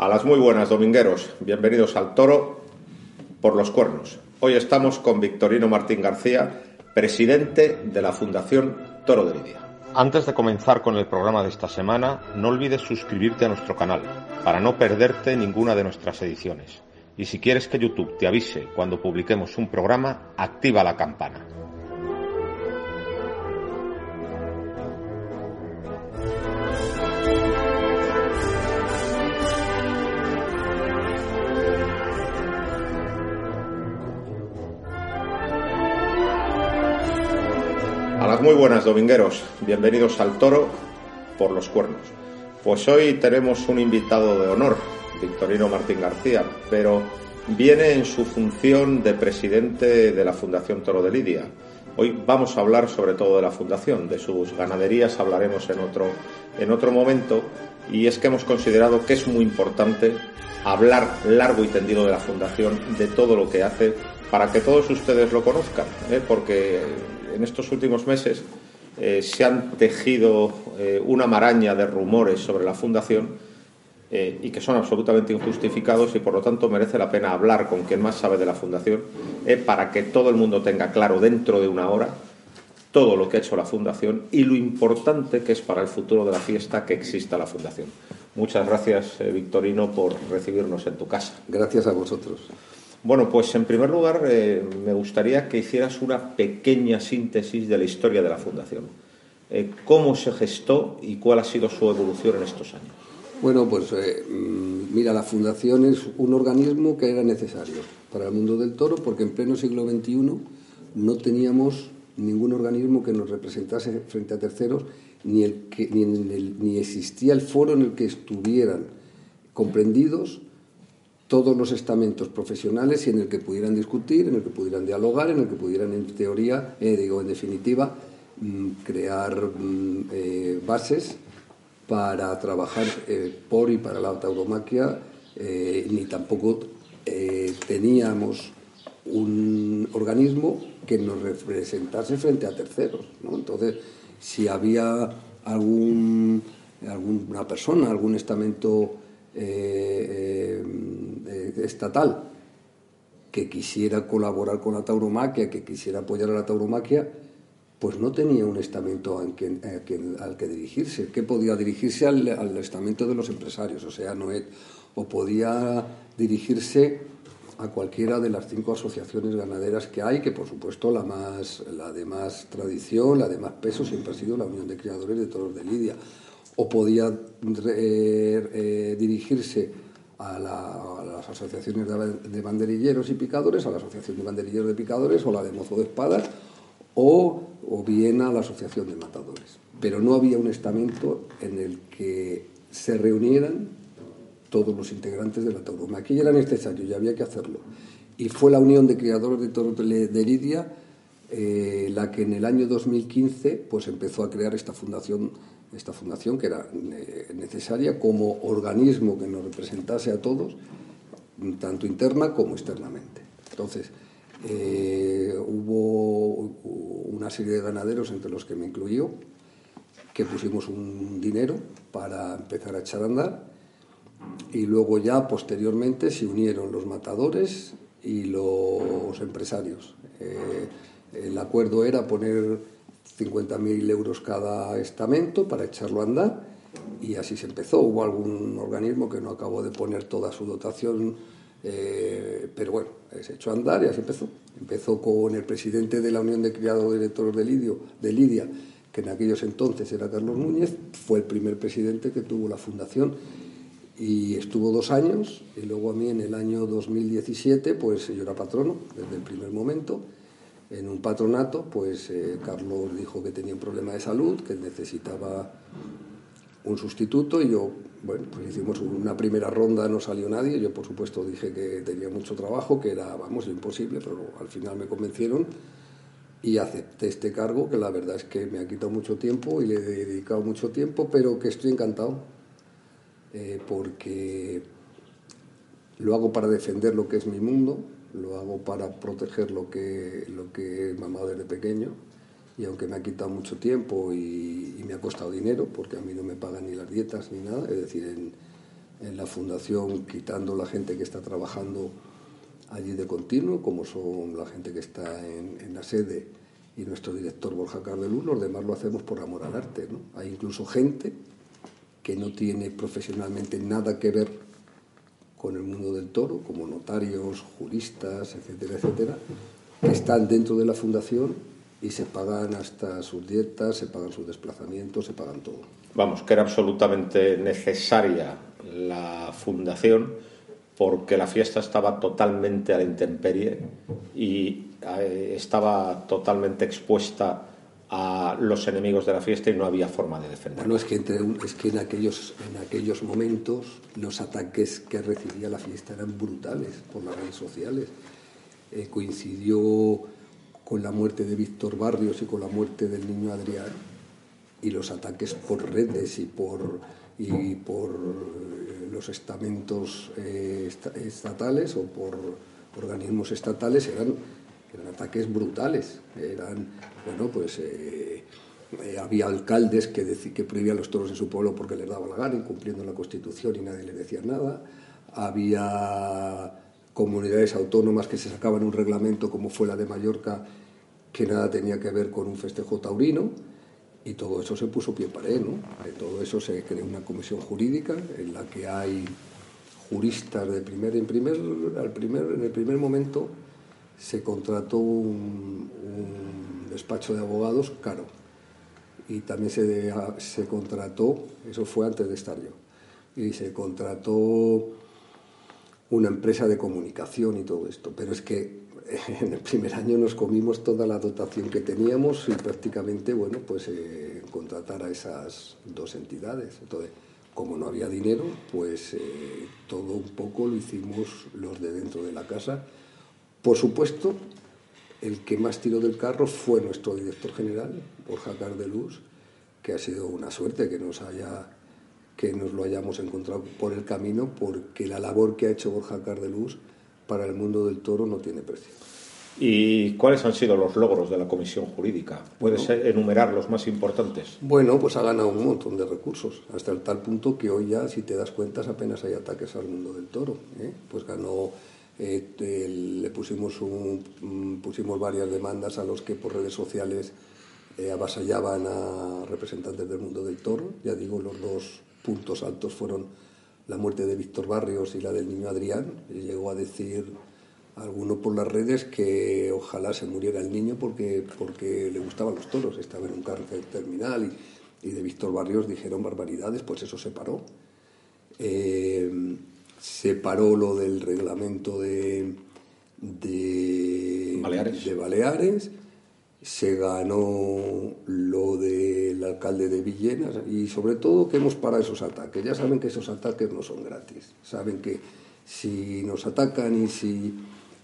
A las muy buenas, domingueros. Bienvenidos al Toro por los Cuernos. Hoy estamos con Victorino Martín García, presidente de la Fundación Toro de Lidia. Antes de comenzar con el programa de esta semana, no olvides suscribirte a nuestro canal para no perderte ninguna de nuestras ediciones. Y si quieres que YouTube te avise cuando publiquemos un programa, activa la campana. Muy buenas domingueros, bienvenidos al Toro por los Cuernos. Pues hoy tenemos un invitado de honor, Victorino Martín García, pero viene en su función de presidente de la Fundación Toro de Lidia. Hoy vamos a hablar sobre todo de la fundación, de sus ganaderías hablaremos en otro, en otro momento y es que hemos considerado que es muy importante hablar largo y tendido de la fundación, de todo lo que hace, para que todos ustedes lo conozcan, ¿eh? porque en estos últimos meses eh, se han tejido eh, una maraña de rumores sobre la fundación y que son absolutamente injustificados y por lo tanto merece la pena hablar con quien más sabe de la fundación para que todo el mundo tenga claro dentro de una hora todo lo que ha hecho la fundación y lo importante que es para el futuro de la fiesta que exista la fundación. Muchas gracias, Victorino, por recibirnos en tu casa. Gracias a vosotros. Bueno, pues en primer lugar eh, me gustaría que hicieras una pequeña síntesis de la historia de la Fundación. Eh, ¿Cómo se gestó y cuál ha sido su evolución en estos años? Bueno, pues eh, mm, mira, la Fundación es un organismo que era necesario para el mundo del toro porque en pleno siglo XXI no teníamos ningún organismo que nos representase frente a terceros, ni, el que, ni, ni existía el foro en el que estuvieran comprendidos todos los estamentos profesionales y en el que pudieran discutir, en el que pudieran dialogar, en el que pudieran, en teoría, eh, digo, en definitiva, mm, crear mm, eh, bases para trabajar eh, por y para la tauromaquia, ni tampoco teníamos un organismo que nos representase frente a terceros. Entonces, si había algún, alguna persona, algún estamento eh, eh, estatal que quisiera colaborar con la tauromaquia, que quisiera apoyar a la tauromaquia, pues no tenía un estamento al que, dirigirse. ¿Qué podía dirigirse al, estamento de los empresarios, o sea, Noet, o podía dirigirse a cualquiera de las cinco asociaciones ganaderas que hay, que por supuesto la, más, la de más tradición, la de más peso siempre ha sido la Unión de Criadores de Toros de Lidia o podía eh, eh, dirigirse a, las asociaciones de, banderilleros y picadores, a la asociación de banderilleros de picadores o la de mozo de espadas, o, bien a la asociación de matadores. Pero no había un estamento en el que se reunieran todos los integrantes de la tauromaquia. Aquí era necesario y había que hacerlo. Y fue la Unión de Criadores de Toros de Lidia eh, la que en el año 2015 pues, empezó a crear esta fundación esta fundación que era necesaria como organismo que nos representase a todos, tanto interna como externamente. Entonces, eh, hubo una serie de ganaderos, entre los que me incluyó, que pusimos un dinero para empezar a echar a andar y luego ya posteriormente se unieron los matadores y los empresarios. Eh, el acuerdo era poner 50.000 euros cada estamento para echarlo a andar y así se empezó. Hubo algún organismo que no acabó de poner toda su dotación, eh, pero bueno, se echó a andar y así empezó. Empezó con el presidente de la Unión de Criados Directores de, Lidio, de Lidia, que en aquellos entonces era Carlos Núñez, fue el primer presidente que tuvo la fundación y estuvo dos años y luego a mí en el año 2017 pues yo era patrono desde el primer momento en un patronato, pues eh, Carlos dijo que tenía un problema de salud, que necesitaba un sustituto y yo, bueno, pues hicimos una primera ronda, no salió nadie, yo por supuesto dije que tenía mucho trabajo, que era, vamos, imposible, pero al final me convencieron y acepté este cargo, que la verdad es que me ha quitado mucho tiempo y le he dedicado mucho tiempo, pero que estoy encantado, eh, porque lo hago para defender lo que es mi mundo, lo hago para proteger lo que, lo que he mamado desde pequeño, y aunque me ha quitado mucho tiempo y, me ha costado dinero, porque a mí no me pagan ni las dietas ni nada, es decir, en, en la fundación, quitando la gente que está trabajando allí de continuo, como son la gente que está en, la sede y nuestro director Borja Cardeluz, los demás lo hacemos por amor al arte. ¿no? Hay incluso gente que no tiene profesionalmente nada que ver con el mundo del toro, como notarios, juristas, etcétera, etcétera, que están dentro de la fundación y se pagan hasta sus dietas, se pagan sus desplazamientos, se pagan todo. Vamos, que era absolutamente necesaria la fundación porque la fiesta estaba totalmente a la intemperie y eh, estaba totalmente expuesta a los enemigos de la fiesta y no había forma de defenderla. Bueno, es que, entre es que en, aquellos, en aquellos momentos los ataques que recibía la fiesta eran brutales por las redes sociales. Eh, coincidió con la muerte de Víctor Barrios y con la muerte del niño Adrián y los ataques por redes y por, y por los estamentos eh, estatales o por organismos estatales eran, eran ataques brutales. Eran, bueno, pues eh, eh, había alcaldes que, que prohibían los toros en su pueblo porque les daba la gana, incumpliendo la Constitución y nadie le decía nada. Había comunidades autónomas que se sacaban un reglamento como fue la de Mallorca que nada tenía que ver con un festejo taurino y todo eso se puso pie pared, ¿no? De todo eso se creó una comisión jurídica en la que hay juristas de primer en primer al primer en el primer momento se contrató un, despacho de abogados caro y también se, se contrató eso fue antes de estar yo y se contrató una empresa de comunicación y todo esto pero es que en el primer año nos comimos toda la dotación que teníamos y prácticamente, bueno, pues eh, contratar a esas dos entidades. Entonces, como no había dinero, pues eh, todo un poco lo hicimos los de dentro de la casa. Por supuesto, el que más tiró del carro fue nuestro director general, Borja Cardeluz, que ha sido una suerte que nos haya que nos lo hayamos encontrado por el camino, porque la labor que ha hecho Borja Cardeluz para el mundo del toro no tiene precio. ¿Y cuáles han sido los logros de la Comisión Jurídica? ¿Puedes enumerar los más importantes? Bueno, pues ha ganado un montón de recursos, hasta el tal punto que hoy ya, si te das cuenta, apenas hay ataques al mundo del toro. ¿eh? Pues ganó, eh, le pusimos, un, pusimos varias demandas a los que por redes sociales eh, avasallaban a representantes del mundo del toro. Ya digo, los dos puntos altos fueron la muerte de Víctor Barrios y la del niño Adrián. Y llegó a decir alguno por las redes que ojalá se muriera el niño porque, porque le gustaban los toros, estaba en un cárcel terminal y, de Víctor Barrios dijeron barbaridades, pues eso se paró. Eh, se paró lo del reglamento de, de de Baleares se ganó lo del alcalde de Villena y sobre todo que hemos parado esos ataques. Ya saben que esos ataques no son gratis, saben que si nos atacan y si,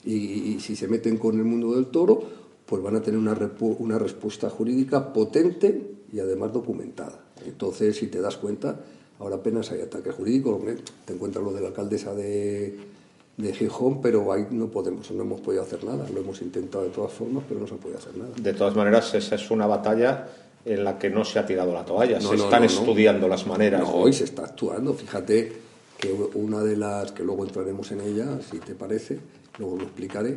y, si se meten con el mundo del toro, pues van a tener una, una respuesta jurídica potente y además documentada. Entonces, si te das cuenta, ahora apenas hay ataques jurídicos, te encuentras lo de la alcaldesa de de Gijón, pero ahí no podemos, no hemos podido hacer nada. Lo hemos intentado de todas formas, pero no se ha podido hacer nada. De todas maneras, esa es una batalla en la que no se ha tirado la toalla. se están estudiando las maneras. No, hoy se está actuando. Fíjate que una de las que luego entraremos en ella, si te parece, luego lo explicaré.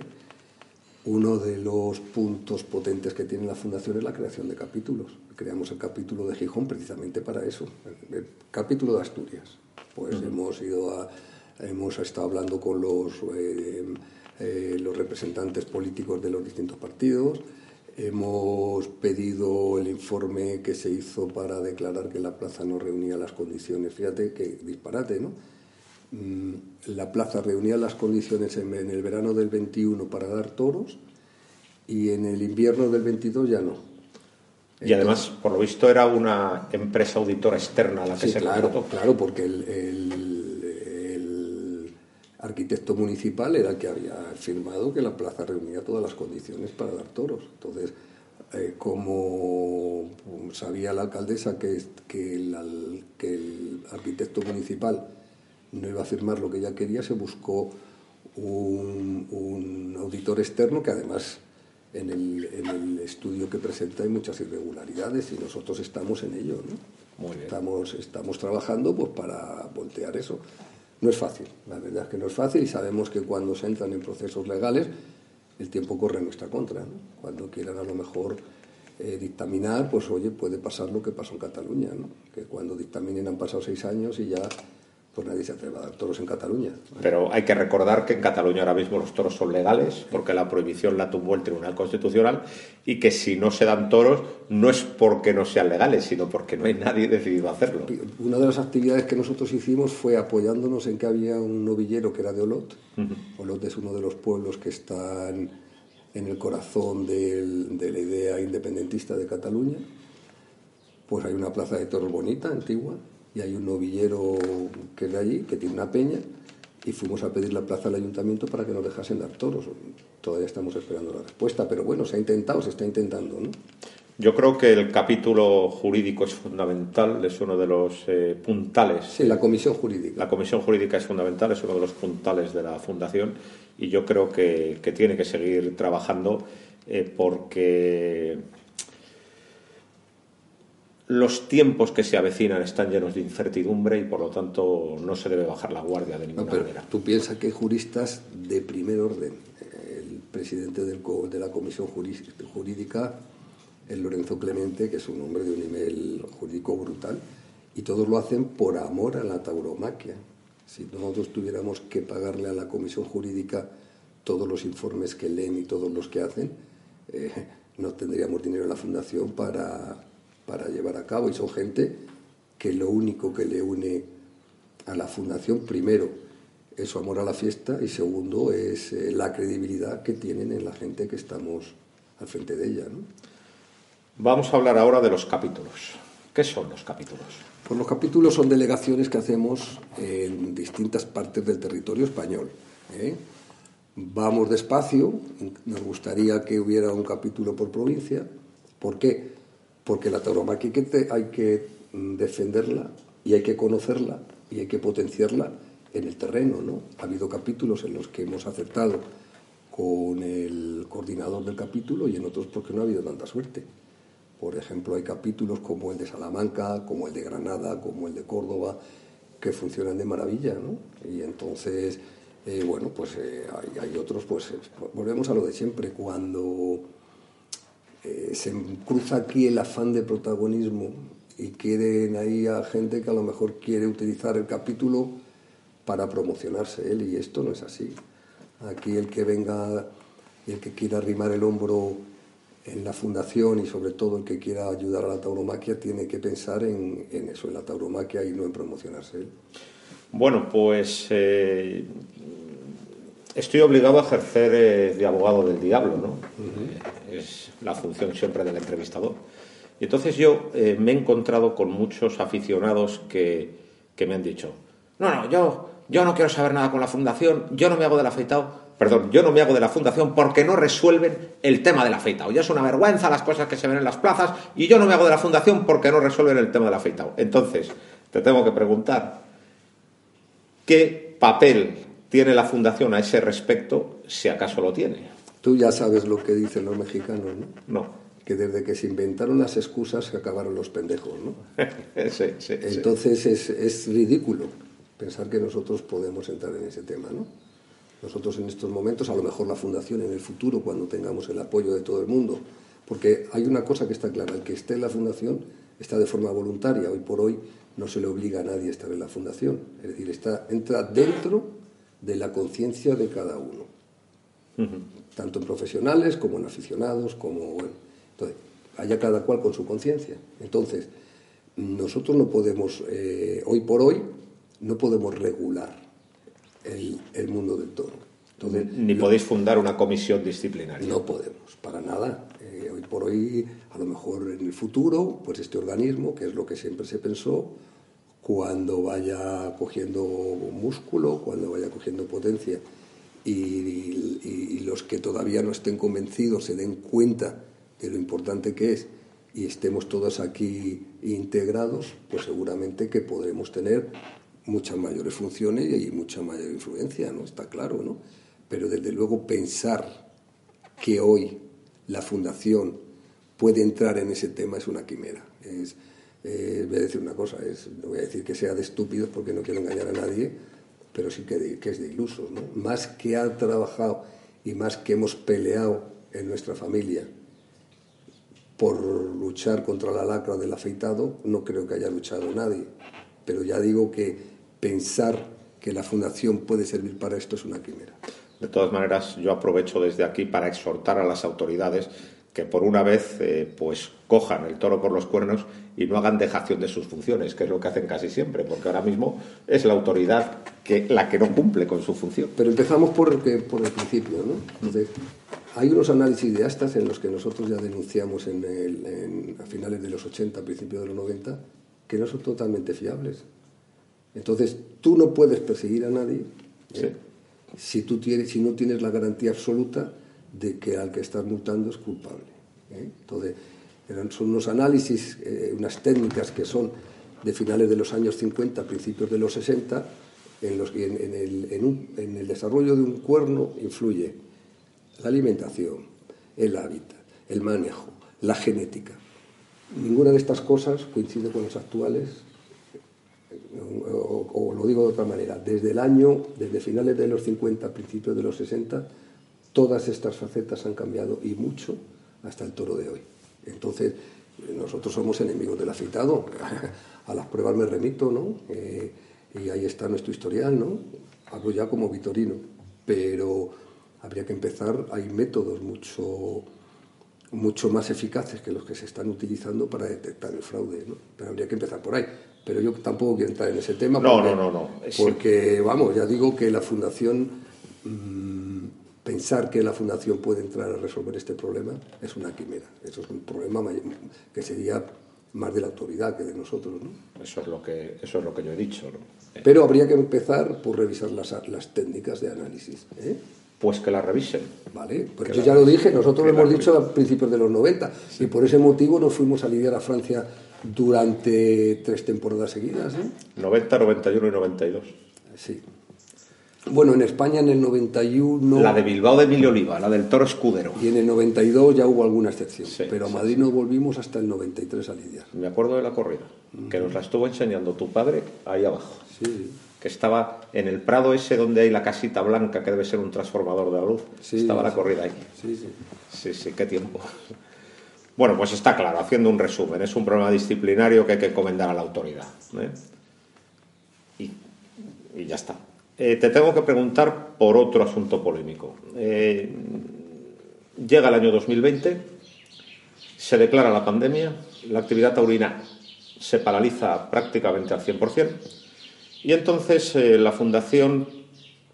Uno de los puntos potentes que tiene la Fundación es la creación de capítulos. Creamos el capítulo de Gijón precisamente para eso, el, capítulo de Asturias. Pues hemos ido a hemos estado hablando con los, eh, eh, los representantes políticos de los distintos partidos, hemos pedido el informe que se hizo para declarar que la plaza no reunía las condiciones. Fíjate que disparate, ¿no? Mm, la plaza reunía las condiciones en, el verano del 21 para dar toros y en el invierno del 22 ya no. Y además, por lo visto, era una empresa auditora externa la que se claro, Claro, porque el, arquitecto municipal era el que había firmado que la plaza reunía todas las condiciones para dar toros. Entonces, eh, como sabía la alcaldesa que, que, el, que el arquitecto municipal no iba a firmar lo que ella quería, se buscó un, un auditor externo que además en el, estudio que presenta hay muchas irregularidades y nosotros estamos en ello. ¿no? Estamos, estamos trabajando pues, para voltear eso. No es fácil, la verdad es que no es fácil y sabemos que cuando se entran en procesos legales el tiempo corre en nuestra contra. ¿no? Cuando quieran a lo mejor eh, dictaminar, pues oye, puede pasar lo que pasó en Cataluña, ¿no? que cuando dictaminen han pasado seis años y ya pues nadie se atreva a dar toros en Cataluña. Pero hay que recordar que en Cataluña ahora mismo los toros son legales, porque la prohibición la tumbó el Tribunal Constitucional, y que si no se dan toros no es porque no sean legales, sino porque no hay nadie decidido a hacerlo. Una de las actividades que nosotros hicimos fue apoyándonos en que había un novillero que era de Olot. Olot es uno de los pueblos que están en el corazón de la idea independentista de Cataluña. Pues hay una plaza de toros bonita, antigua, y hay un novillero que es de allí, que tiene una peña, y fuimos a pedir la plaza al ayuntamiento para que nos dejasen dar toros. Todavía estamos esperando la respuesta, pero bueno, se ha intentado, se está intentando. ¿no? Yo creo que el capítulo jurídico es fundamental, es uno de los eh, puntales. Sí, la comisión jurídica. La comisión jurídica es fundamental, es uno de los puntales de la fundación y yo creo que, tiene que seguir trabajando eh, porque los tiempos que se avecinan están llenos de incertidumbre y por lo tanto no se debe bajar la guardia de ninguna manera. Tú piensas que hay juristas de primer orden. El presidente del, de la Comisión Jurídica es Lorenzo Clemente, que es un hombre de un nivel jurídico brutal, y todos lo hacen por amor a la tauromaquia. Si nosotros tuviéramos que pagarle a la Comisión Jurídica todos los informes que leen y todos los que hacen, eh, no tendríamos dinero en la Fundación para para llevar a cabo y son gente que lo único que le une a la fundación, primero, es su amor a la fiesta y segundo, es eh, la credibilidad que tienen en la gente que estamos al frente de ella. Vamos a hablar ahora de los capítulos. ¿Qué son los capítulos? Pues los capítulos son delegaciones que hacemos en distintas partes del territorio español. ¿eh? Vamos despacio, nos gustaría que hubiera un capítulo por provincia. ¿Por qué? Porque la tauromaquia hay que, mm, defenderla y hay que conocerla y hay que potenciarla en el terreno. ¿no? Ha habido capítulos en los que hemos acertado con el coordinador del capítulo y en otros porque no ha habido tanta suerte. Por ejemplo, hay capítulos como el de Salamanca, como el de Granada, como el de Córdoba, que funcionan de maravilla, ¿no? Y entonces, eh, bueno, pues eh, hay, otros, pues volvemos a lo de siempre, cuando eh, se cruza aquí el afán de protagonismo y quieren ahí a gente que a lo mejor quiere utilizar el capítulo para promocionarse él y esto no es así. Aquí el que venga y el que quiera arrimar el hombro en la fundación y sobre todo el que quiera ayudar a la tauromaquia tiene que pensar en, eso, en la tauromaquia y no en promocionarse él. Bueno, pues eh, estoy obligado a ejercer eh, de abogado del diablo, ¿no? Es la función siempre del entrevistador. Y entonces yo eh, me he encontrado con muchos aficionados que, me han dicho, no, no, yo, yo no quiero saber nada con la fundación, yo no me hago del afeitado, perdón, yo no me hago de la fundación porque no resuelven el tema del afeitado. Ya es una vergüenza las cosas que se ven en las plazas y yo no me hago de la fundación porque no resuelven el tema del afeitado. Entonces, te tengo que preguntar, ¿qué papel tiene la Fundación a ese respecto, si acaso lo tiene. Tú ya sabes lo que dicen los mexicanos, ¿no? No. Que desde que se inventaron las excusas se acabaron los pendejos, ¿no? sí, sí, Entonces Es, es ridículo pensar que nosotros podemos entrar en ese tema, ¿no? Nosotros en estos momentos, a lo mejor la Fundación en el futuro, cuando tengamos el apoyo de todo el mundo, porque hay una cosa que está clara, el que esté en la Fundación está de forma voluntaria, hoy por hoy no se le obliga a nadie a estar en la Fundación, es decir, está, entra dentro de la conciencia de cada uno, tanto en profesionales como en aficionados, como bueno. Entonces, haya cada cual con su conciencia. Entonces, nosotros no podemos, eh, hoy por hoy, no podemos regular el, mundo del toro. Entonces, Ni podéis fundar una comisión disciplinaria. No podemos, para nada. Eh, hoy por hoy, a lo mejor en el futuro, pues este organismo, que es lo que siempre se pensó, cuando vaya cogiendo músculo, cuando vaya cogiendo potencia y, los que todavía no estén convencidos se den cuenta de lo importante que es y estemos todos aquí integrados, pues seguramente que podremos tener muchas mayores funciones y mucha mayor influencia, ¿no? Está claro, ¿no? Pero desde luego pensar que hoy la fundación puede entrar en ese tema es una quimera. Es, eh, voy a decir una cosa, es, no voy a decir que sea de estúpidos porque no quiero engañar a nadie, pero sí que, es de ilusos. Más que ha trabajado y más que hemos peleado en nuestra familia por luchar contra la lacra del afeitado, no creo que haya luchado nadie. Pero ya digo que pensar que la fundación puede servir para esto es una quimera. De todas maneras, yo aprovecho desde aquí para exhortar a las autoridades que por una vez eh, pues cojan el toro por los cuernos y no hagan dejación de sus funciones, que es lo que hacen casi siempre, porque ahora mismo es la autoridad que, la que no cumple con su función. Pero empezamos por, por el principio, ¿no? Entonces, hay unos análisis de astas en los que nosotros ya denunciamos en el, a finales de los 80, principios de los 90, que no son totalmente fiables. Entonces, tú no puedes perseguir a nadie ¿eh? si, tú tienes, si no tienes la garantía absoluta de que al que estás multando es culpable. ¿eh? Entonces, son unos análisis, eh, unas técnicas que son de finales de los años 50, principios de los 60, en los que en, el, en el desarrollo de un cuerno influye la alimentación, el hábitat, el manejo, la genética. Ninguna de estas cosas coincide con las actuales, o, lo digo de otra manera, desde el año, desde finales de los 50, principios de los 60, todas estas facetas han cambiado y mucho hasta el toro de hoy. Entonces, nosotros somos enemigos del afeitado, a las pruebas me remito, ¿no? Eh, y ahí está nuestro historial, ¿no? Hablo ya como Vitorino, pero habría que empezar, hay métodos mucho, mucho más eficaces que los que se están utilizando para detectar el fraude, ¿no? Pero habría que empezar por ahí. Pero yo tampoco quiero entrar en ese tema. No, no, no, no. Porque, vamos, ya digo que la Fundación, mm, pensar que la Fundación puede entrar a resolver este problema es una quimera. Eso es un problema que sería más de la autoridad que de nosotros. ¿no? Eso, es lo que, eso es lo que yo he dicho. ¿no? Pero habría que empezar por revisar las, las técnicas de análisis. ¿eh? pues que la revisen. Vale, pues yo ya lo dije, nosotros lo hemos dicho a principios de los 90 y por ese motivo nos fuimos a lidiar a Francia durante tres temporadas seguidas. 90, 91 y 92. Sí. Bueno, en España en el 91... La de Bilbao de Emilio Oliva, la del Toro Escudero. Y en el 92 ya hubo alguna excepción, pero a Madrid nos volvimos hasta el 93 a lidiar. Me acuerdo de la corrida, que nos la estuvo enseñando tu padre ahí abajo. Sí que estaba en el prado ese donde hay la casita blanca, que debe ser un transformador de la luz. estaba la corrida ahí. Sí, sí. Sí, sí, qué tiempo. Bueno, pues está claro, haciendo un resumen, es un problema disciplinario que hay que encomendar a la autoridad. ¿eh? Y, ya está. Eh, te tengo que preguntar por otro asunto polémico. Eh, llega el año 2020, se declara la pandemia, la actividad taurina se paraliza prácticamente al 100%, y entonces eh, la Fundación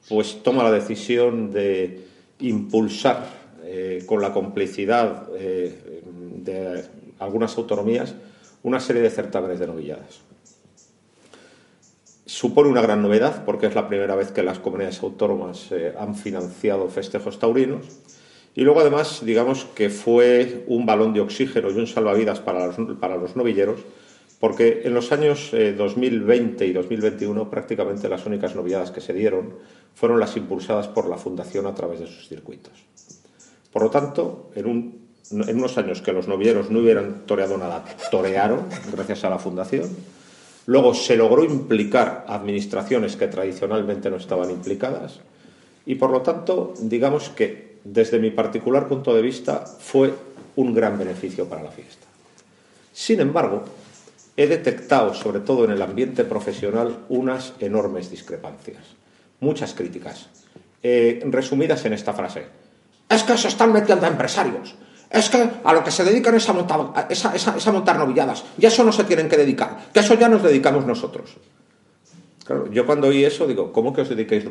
pues toma la decisión de impulsar con la complicidad de algunas autonomías una serie de certámenes de novilladas. Supone una gran novedad porque es la primera vez que las comunidades autónomas han financiado festejos taurinos y luego además digamos que fue un balón de oxígeno y un salvavidas para los, para los novilleros porque en los años 2020 eh, y 2021 prácticamente las únicas novedades que se dieron fueron las impulsadas por la Fundación a través de sus circuitos. Por lo tanto, en, unos años que los novilleros no hubieran toreado nada, torearon gracias a la Fundación. Luego se logró implicar administraciones que tradicionalmente no estaban implicadas y por lo tanto, digamos que desde mi particular punto de vista fue un gran beneficio para la fiesta. Sin embargo, he detectado, sobre todo en el ambiente profesional, unas enormes discrepancias, muchas críticas, eh, resumidas en esta frase. Es que se están metiendo a empresarios, es que a lo que se dedican es a montar, novilladas, y a eso no se tienen que dedicar, que a eso ya nos dedicamos nosotros. Claro, yo cuando oí eso digo, ¿cómo que os dedicáis,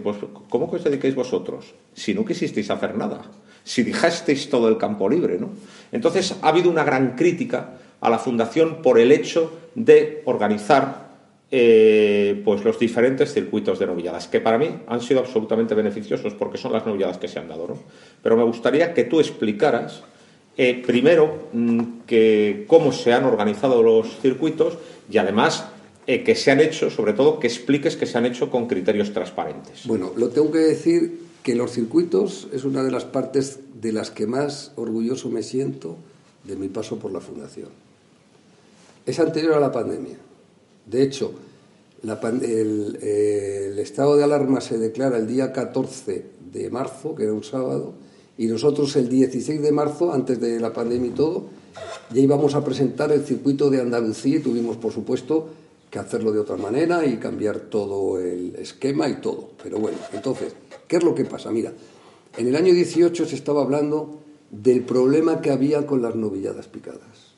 cómo que os dedicáis vosotros? Si no quisisteis hacer nada, si dejasteis todo el campo libre, ¿no? Entonces ha habido una gran crítica a la fundación por el hecho de organizar eh, pues los diferentes circuitos de novilladas, que para mí han sido absolutamente beneficiosos porque son las novilladas que se han dado. ¿no? Pero me gustaría que tú explicaras eh, primero mm, que cómo se han organizado los circuitos y además eh, que se han hecho, sobre todo que expliques que se han hecho con criterios transparentes. Bueno, lo tengo que decir que los circuitos es una de las partes de las que más orgulloso me siento de mi paso por la Fundación. Es anterior a la pandemia. De hecho, el, estado de alarma se declara el día 14 de marzo, que era un sábado, y nosotros el 16 de marzo, antes de la pandemia y todo, ya íbamos a presentar el circuito de Andalucía y tuvimos, por supuesto, que hacerlo de otra manera y cambiar todo el esquema y todo. Pero bueno, entonces, ¿qué es lo que pasa? Mira, en el año 18 se estaba hablando del problema que había con las novilladas picadas.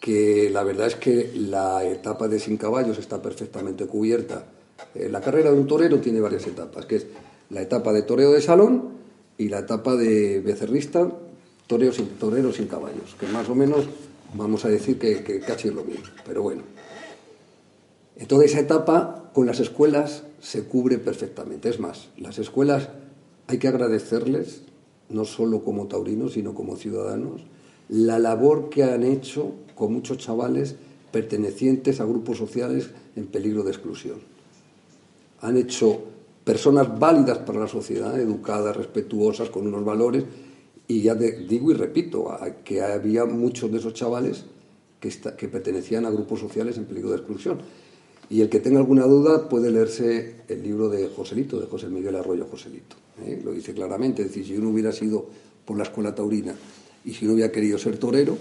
Que la verdad es que la etapa de sin caballos está perfectamente cubierta. Eh, la carrera de un torero tiene varias etapas, que es la etapa de toreo de salón y la etapa de becerrista, toreo sin, torero sin caballos, que más o menos vamos a decir que, que casi es lo mismo. Pero bueno, en toda esa etapa, con las escuelas se cubre perfectamente. Es más, las escuelas hay que agradecerles, no solo como taurinos, sino como ciudadanos, la labor que han hecho con muchos chavales pertenecientes a grupos sociales en peligro de exclusión. Han hecho personas válidas para la sociedad, educadas, respetuosas, con unos valores, y ya digo y repito, que había muchos de esos chavales que, que pertenecían a grupos sociales en peligro de exclusión. Y el que tenga alguna duda puede leerse el libro de Joselito, de José Miguel Arroyo Joselito. ¿eh? Lo dice claramente, es decir, si uno hubiera sido por la escuela taurina y si no hubiera querido ser torero,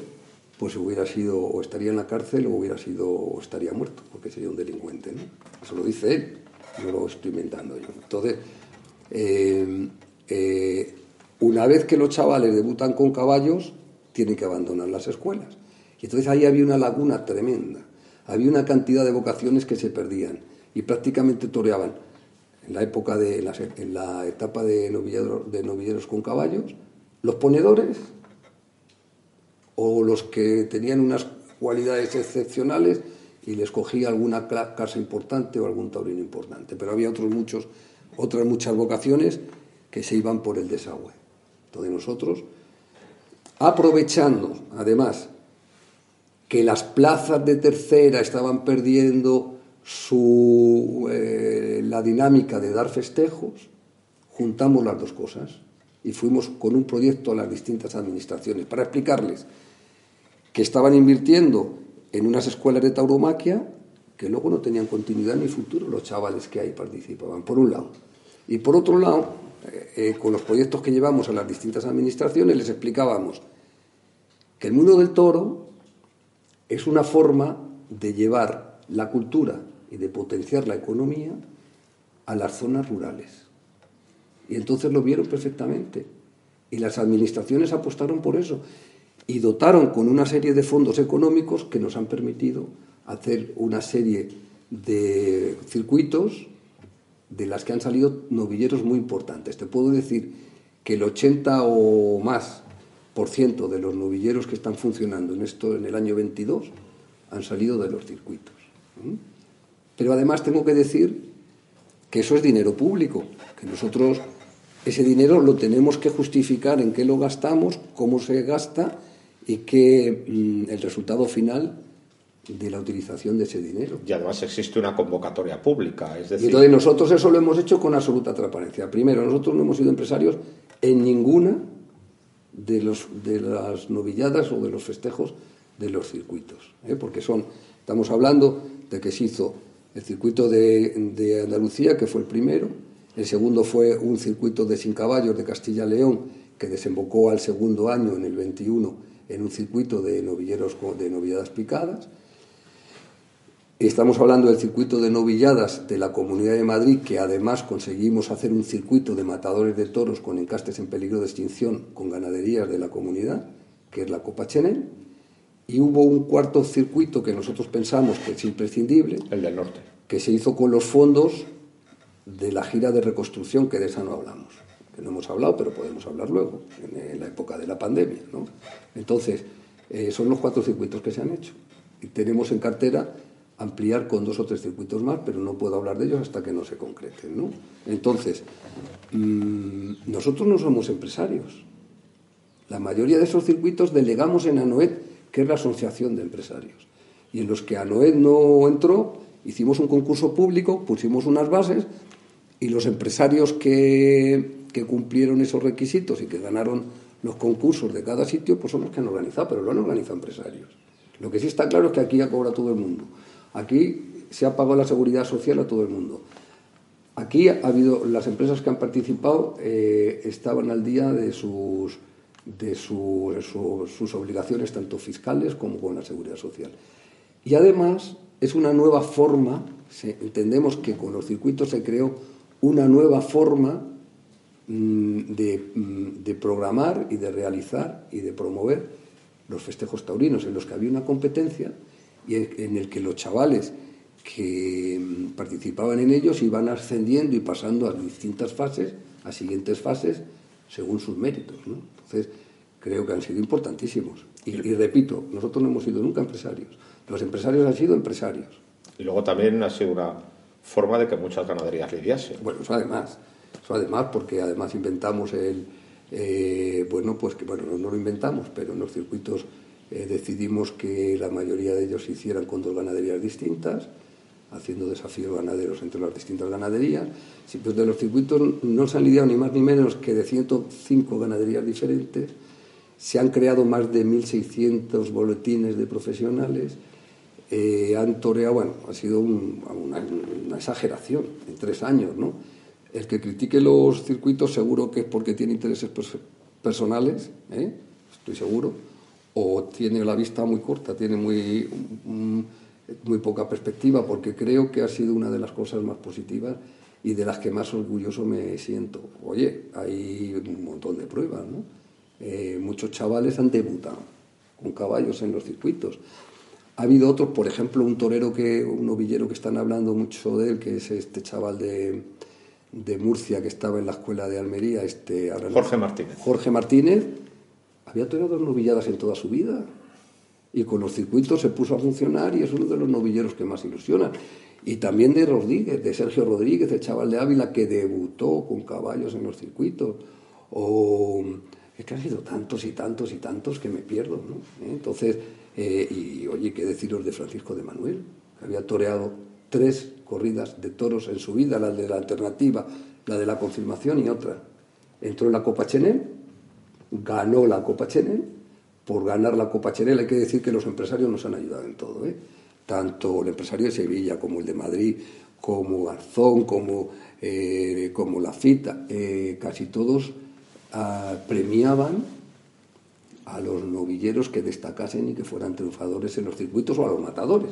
pues hubiera sido o estaría en la cárcel o hubiera sido o estaría muerto, porque sería un delincuente. ¿no? Eso lo dice él, no lo estoy inventando yo. Entonces, eh, eh, una vez que los chavales debutan con caballos, tienen que abandonar las escuelas. Y entonces ahí había una laguna tremenda había una cantidad de vocaciones que se perdían y prácticamente toreaban en la época de en la, etapa de, de novilleros con caballos, los ponedores o los que tenían unas cualidades excepcionales y les cogía alguna casa importante o algún taurino importante. Pero había otros muchos, otras muchas vocaciones que se iban por el desagüe. Entonces nosotros, aprovechando además que las plazas de tercera estaban perdiendo su, eh, la dinámica de dar festejos, juntamos las dos cosas y fuimos con un proyecto a las distintas administraciones para explicarles que estaban invirtiendo en unas escuelas de tauromaquia que luego no tenían continuidad ni futuro los chavales que ahí participaban, por un lado. Y por otro lado, eh, eh, con los proyectos que llevamos a las distintas administraciones les explicábamos que el mundo del toro es una forma de llevar la cultura y de potenciar la economía a las zonas rurales. Y entonces lo vieron perfectamente. Y las administraciones apostaron por eso. Y dotaron con una serie de fondos económicos que nos han permitido hacer una serie de circuitos de las que han salido novilleros muy importantes. Te puedo decir que el 80 o más por ciento de los novilleros que están funcionando en esto en el año 22 han salido de los circuitos. Pero además tengo que decir que eso es dinero público, que nosotros ese dinero lo tenemos que justificar en qué lo gastamos, cómo se gasta y qué mm, el resultado final de la utilización de ese dinero. Y además existe una convocatoria pública, es decir... Y entonces nosotros eso lo hemos hecho con absoluta transparencia. Primero, nosotros no hemos sido empresarios en ninguna de, los, de las novilladas o de los festejos de los circuitos, ¿eh? porque son, estamos hablando de que se hizo el circuito de, Andalucía, que fue el primero, el segundo fue un circuito de sin caballos de Castilla-León, que desembocó al segundo año, en el 21, en un circuito de novilleros de novilladas picadas, Estamos hablando del circuito de novilladas de la Comunidad de Madrid, que además conseguimos hacer un circuito de matadores de toros con encastes en peligro de extinción con ganaderías de la comunidad, que es la Copa Chenel. Y hubo un cuarto circuito que nosotros pensamos que es imprescindible. El del norte. que se hizo con los fondos de la gira de reconstrucción, que de esa no hablamos. Que no hemos hablado, pero podemos hablar luego, en, la época de la pandemia. ¿no? Entonces, eh, son los cuatro circuitos que se han hecho. Y tenemos en cartera ampliar con dos o tres circuitos más, pero no puedo hablar de ellos hasta que no se concreten. ¿no? Entonces, mm, nosotros no somos empresarios. La mayoría de esos circuitos delegamos en ANOED, que es la Asociación de Empresarios. Y en los que ANOED no entró, hicimos un concurso público, pusimos unas bases y los empresarios que, que cumplieron esos requisitos y que ganaron los concursos de cada sitio, pues son los que han organizado, pero lo han organizado empresarios. Lo que sí está claro es que aquí ya cobra todo el mundo. Aquí se ha pagado la seguridad social a todo el mundo. Aquí ha habido, las empresas que han participado eh, estaban al día de sus de sus obligaciones tanto fiscales como con la seguridad social. Y además es una nueva forma, entendemos que con los circuitos se creó una nueva forma mm, mm, de, programar y de realizar y de promover los festejos taurinos, en los que había una competencia y en, el que los chavales que mm, participaban en ellos iban ascendiendo y pasando a distintas fases, a siguientes fases, según sus méritos. Entonces, creo que han sido importantísimos. Y, repito, nosotros no hemos sido nunca empresarios. Los empresarios han sido empresarios. Y luego también ha sido una forma de que muchas ganaderías lidiasen. Bueno, eso además. Eso además, porque además inventamos el. Eh, bueno, pues que bueno, no, lo inventamos, pero en los circuitos eh, decidimos que la mayoría de ellos se hicieran con dos ganaderías distintas haciendo desafíos ganaderos entre las distintas ganaderías. Pues de los circuitos no se han lidiado ni más ni menos que de 105 ganaderías diferentes. Se han creado más de 1.600 boletines de profesionales. Eh, han toreado, bueno, ha sido una, exageración en tres años, ¿no? El que critique los circuitos seguro que es porque tiene intereses personales, ¿eh? estoy seguro, o tiene la vista muy corta, tiene muy muy poca perspectiva, porque creo que ha sido una de las cosas más positivas y de las que más orgulloso me siento. Oye, hay un montón de pruebas, ¿no? Eh, muchos chavales han debutado con caballos en los circuitos. Ha habido otros, por ejemplo, un torero que, un novillero que están hablando mucho de él, que es este chaval de, de Murcia que estaba en la escuela de Almería, este Jorge Martínez. Jorge Martínez había toreado novilladas en toda su vida y con los circuitos se puso a funcionar y es uno de los novilleros que más ilusionan. Y también de Rodríguez, de Sergio Rodríguez, el chaval de Ávila que debutó con caballos en los circuitos. O es que han sido tantos y tantos y tantos que me pierdo. ¿no? ¿Eh? Entonces, eh, y oye, ¿qué deciros de Francisco de Manuel? Que había toreado tres corridas de toros en su vida, la de la alternativa, la de la confirmación y otra. Entró en la Copa Chenel, ganó la Copa Chenel por ganar la Copa Chenel. Hay que decir que los empresarios nos han ayudado en todo, ¿eh? tanto el empresario de Sevilla como el de Madrid, como Garzón, como, eh, como La Fita, eh, casi todos ah, premiaban a los novilleros que destacasen y que fueran triunfadores en los circuitos o a los matadores.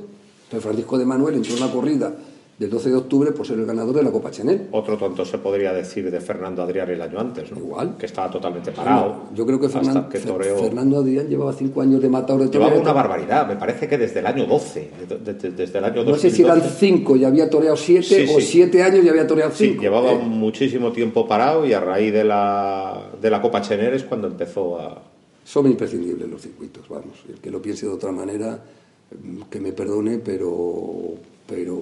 Entonces Francisco de Manuel entró en una corrida del 12 de octubre por ser el ganador de la Copa Chanel. Otro tonto se podría decir de Fernando Adrián el año antes, ¿no? Igual. Que estaba totalmente parado. yo creo que, Fernando Adrián llevaba cinco años de matador de Llevaba una barbaridad, me parece que desde el año 12, desde el año 12. No sé si eran cinco y había toreado siete o siete años y había toreado cinco. Sí, llevaba eh. muchísimo tiempo parado y a raíz de la, de la Copa Chanel es cuando empezó a... Son imprescindibles los circuitos, vamos. El que lo piense de otra manera, que me perdone, pero pero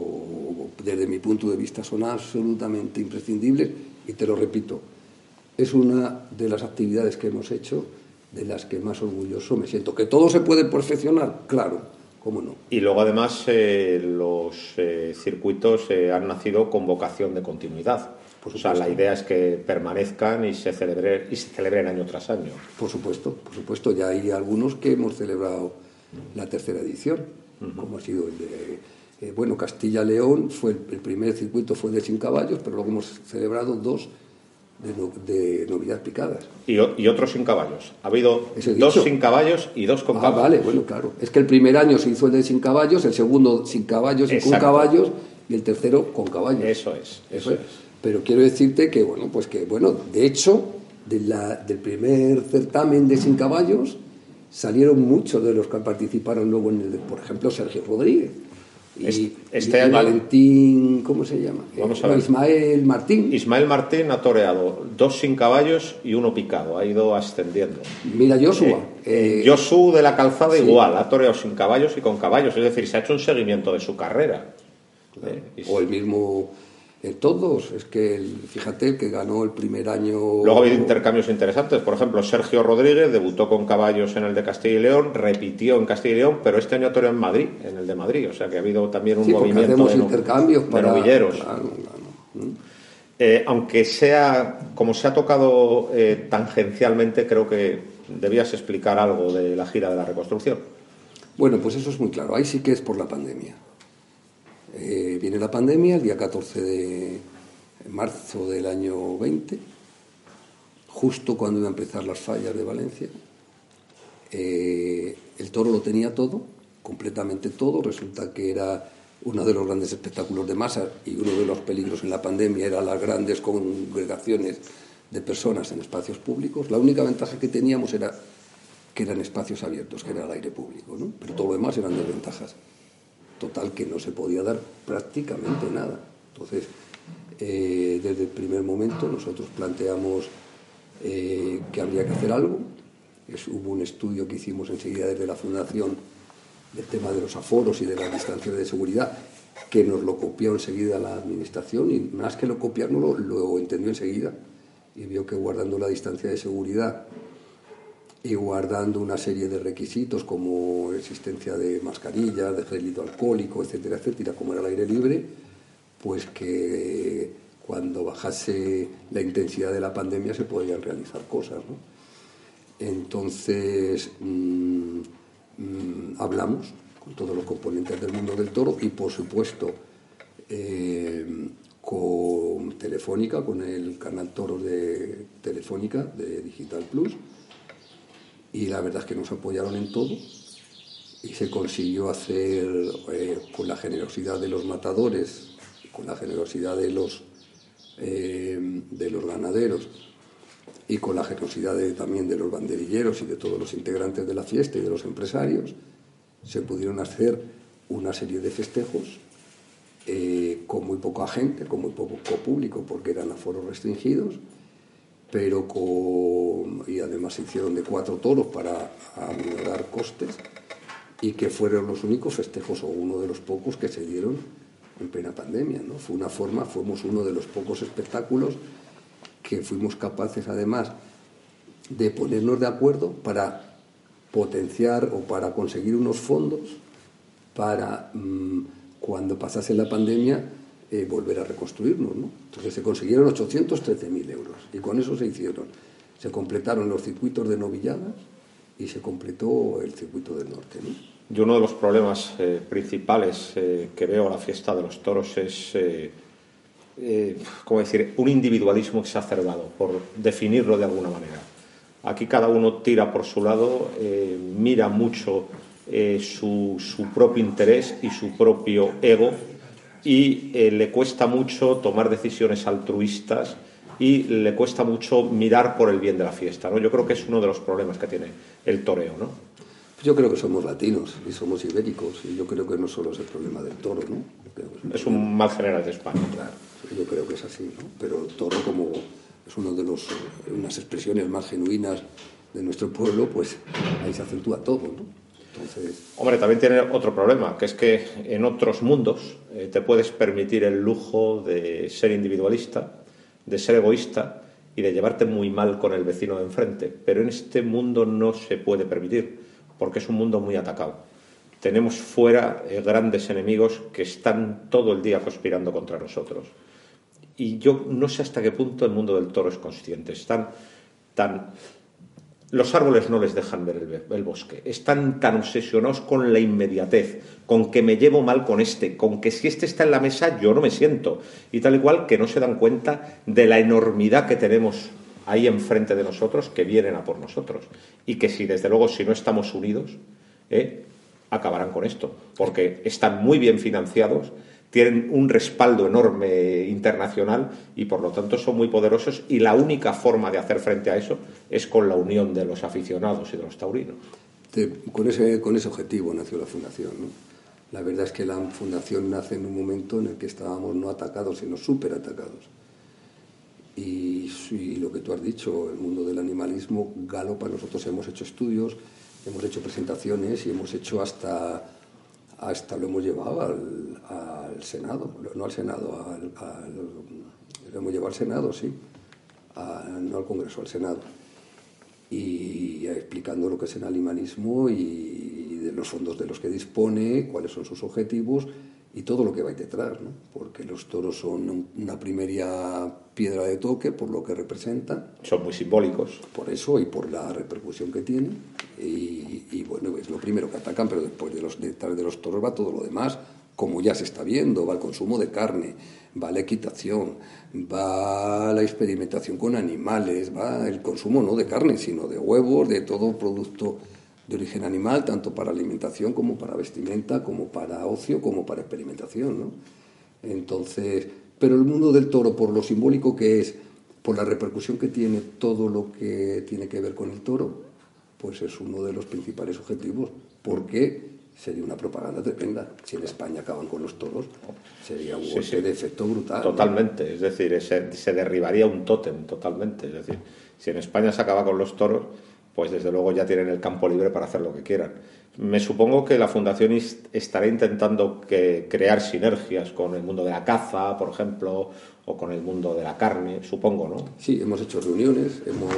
desde mi punto de vista son absolutamente imprescindibles y te lo repito, es una de las actividades que hemos hecho de las que más orgulloso me siento. ¿Que todo se puede perfeccionar? Claro, cómo no. Y luego además eh, los eh, circuitos eh, han nacido con vocación de continuidad. o sea, la idea es que permanezcan y se, celebre, y se celebren año tras año. Por supuesto, por supuesto. Ya hay algunos que hemos celebrado la tercera edición, como ha sido el de eh, bueno, Castilla-León fue el, primer circuito fue de sin caballos, pero luego hemos celebrado dos de, novedades picadas. ¿Y, otros sin caballos? Ha habido dos sin caballos y dos con ah, vale, bueno, claro. Es que el primer año se hizo el de sin caballos, el segundo sin caballos y con caballos, y el tercero con caballos. Eso es, eso, es. Pero quiero decirte que, bueno, pues que, bueno, de hecho, del primer certamen de sin caballos salieron muchos de los que participaron luego en el, por ejemplo, Sergio Rodríguez y, este Valentín, ¿cómo se llama? Vamos a ver. Ismael Martín. Ismael Martín ha toreado dos sin caballos y uno picado, ha ido ascendiendo. Mira, Joshua. Eh, eh Joshua de la calzada igual, ha toreado sin caballos y con caballos, es decir, se ha hecho un seguimiento de su carrera. Eh, o el mismo todos. Es que, fíjate, que ganó el primer año. Luego ha habido intercambios interesantes. Por ejemplo, Sergio Rodríguez debutó con caballos en el de Castilla y León, repitió en Castilla y León, pero este año toreó en Madrid, en el de Madrid. O sea que ha habido también un movimiento de, intercambios para... novilleros. Eh, aunque sea, como se ha tocado eh, tangencialmente, creo que debías explicar algo de la gira de la reconstrucción. Bueno, pues eso es muy claro. Ahí sí que es por la pandemia. Eh, viene la pandemia, el día 14 de marzo del año 20, justo cuando iba a empezar las fallas de Valencia. Eh, el toro lo tenía todo, completamente todo. Resulta que era uno de los grandes espectáculos de masa y uno de los peligros en la pandemia era las grandes congregaciones de personas en espacios públicos. La única ventaja que teníamos era que eran espacios abiertos, que era el aire público, ¿no? pero todo lo demás eran desventajas. Total que no se podía dar prácticamente nada. Entonces, eh, desde el primer momento nosotros planteamos eh, que habría que hacer algo. hubo un estudio que hicimos enseguida desde la Fundación del tema de los aforos y de las distancias de seguridad, que nos lo copió enseguida la Administración y más que lo copiárnoslo, lo entendió enseguida y vio que guardando la distancia de seguridad y guardando una serie de requisitos como existencia de mascarillas, de gel alcohólico, etcétera, etcétera, como era el aire libre, pues que cuando bajase la intensidad de la pandemia se podrían realizar cosas. ¿no? Entonces mm, mm, hablamos con todos los componentes del mundo del toro y por supuesto eh, con Telefónica, con el canal Toro de Telefónica de Digital Plus y la verdad es que nos apoyaron en todo. Y se consiguió hacer eh, con la generosidad de los matadores, con la generosidad de los, eh, de los ganaderos y con la generosidad también de los banderilleros y de todos los integrantes de la fiesta y de los empresarios, se pudieron hacer una serie de festejos eh, con muy poca gente, con muy poco público, porque eran aforos restringidos, pero con, y además se hicieron de cuatro toros para aminorar costes y que fueron los únicos festejos o uno de los pocos que se dieron en plena pandemia. ¿no? Fue una forma, fuimos uno de los pocos espectáculos que fuimos capaces además de ponernos de acuerdo para potenciar o para conseguir unos fondos para mm, cuando pasase la pandemia eh, volver a reconstruirnos. ¿no? Entonces se consiguieron 813.000 euros y con eso se hicieron. Se completaron los circuitos de novilladas y se completó el circuito del norte. ¿no? Uno de los problemas eh, principales eh, que veo a la fiesta de los toros es, ¿cómo decir?, un individualismo exacerbado, por definirlo de alguna manera. Aquí cada uno tira por su lado, mira mucho su, su propio interés y su propio ego y eh, le cuesta mucho tomar decisiones altruistas y le cuesta mucho mirar por el bien de la fiesta. ¿no? Yo creo que es uno de los problemas que tiene el toreo. ¿no? Yo creo que somos latinos y somos ibéricos y yo creo que no solo es el problema del toro. ¿no? Es un, mal general de España. Claro, yo creo que es así. ¿no? Pero el toro como es uno de los unas expresiones más genuinas de nuestro pueblo, pues ahí se acentúa todo. ¿no? Hombre, también tiene otro problema, que es que en otros mundos eh, te puedes permitir el lujo de ser individualista, de ser egoísta y de llevarte muy mal con el vecino de enfrente. Pero en este mundo no se puede permitir, porque es un mundo muy atacado. Tenemos fuera eh, grandes enemigos que están todo el día conspirando contra nosotros. Y yo no sé hasta qué punto el mundo del toro es consciente. Están tan los árboles no les dejan ver el, bosque. Están tan obsesionados con la inmediatez, con que me llevo mal con este, con que si este está en la mesa yo no me siento. Y tal cual que no se dan cuenta de la enormidad que tenemos ahí enfrente de nosotros, que vienen a por nosotros. Y que si, desde luego, si no estamos unidos, eh, acabarán con esto. Porque están muy bien financiados tienen un respaldo enorme internacional y por lo tanto son muy poderosos y la única forma de hacer frente a eso es con la unión de los aficionados y de los taurinos. con, ese, con ese objetivo nació la fundación. ¿no? La verdad es que la fundación nace en un momento en el que estábamos no atacados, sino súper atacados. Y, lo que tú has dicho, el mundo del animalismo galopa. Nosotros hemos hecho estudios, hemos hecho presentaciones y hemos hecho hasta, hasta lo hemos llevado al, Senado, no al Senado, al, lo hemos llevado al Senado, sí, no al Congreso, al Senado. Y explicando lo que es el animalismo y de los fondos de los que dispone, cuáles son sus objetivos y todo lo que va detrás, ¿no? porque los toros son una primera piedra de toque por lo que representan. Son muy simbólicos. Por eso y por la repercusión que tienen. Y, bueno, es lo primero que atacan, pero después de los, detrás de los toros va todo lo demás, como ya se está viendo, va el consumo de carne, va la equitación, va la experimentación con animales, va el consumo no de carne, sino de huevos, de todo producto de origen animal, tanto para alimentación como para vestimenta, como para ocio, como para experimentación. ¿no? Entonces, pero el mundo del toro, por lo simbólico que es, por la repercusión que tiene todo lo que tiene que ver con el toro, pues es uno de los principales objetivos, porque sería una propaganda tremenda. Si en España acaban con los toros, sería un de efecto brutal. Totalmente, es decir, se, se derribaría un tótem, totalmente. Es decir, si en España se acaba con los toros, pues desde luego ya tienen el campo libre para hacer lo que quieran. Me supongo que la Fundación estará intentando crear sinergias con el mundo de la caza, por ejemplo, o con el mundo de la carne, supongo, ¿no? Sí, hemos hecho reuniones, hemos,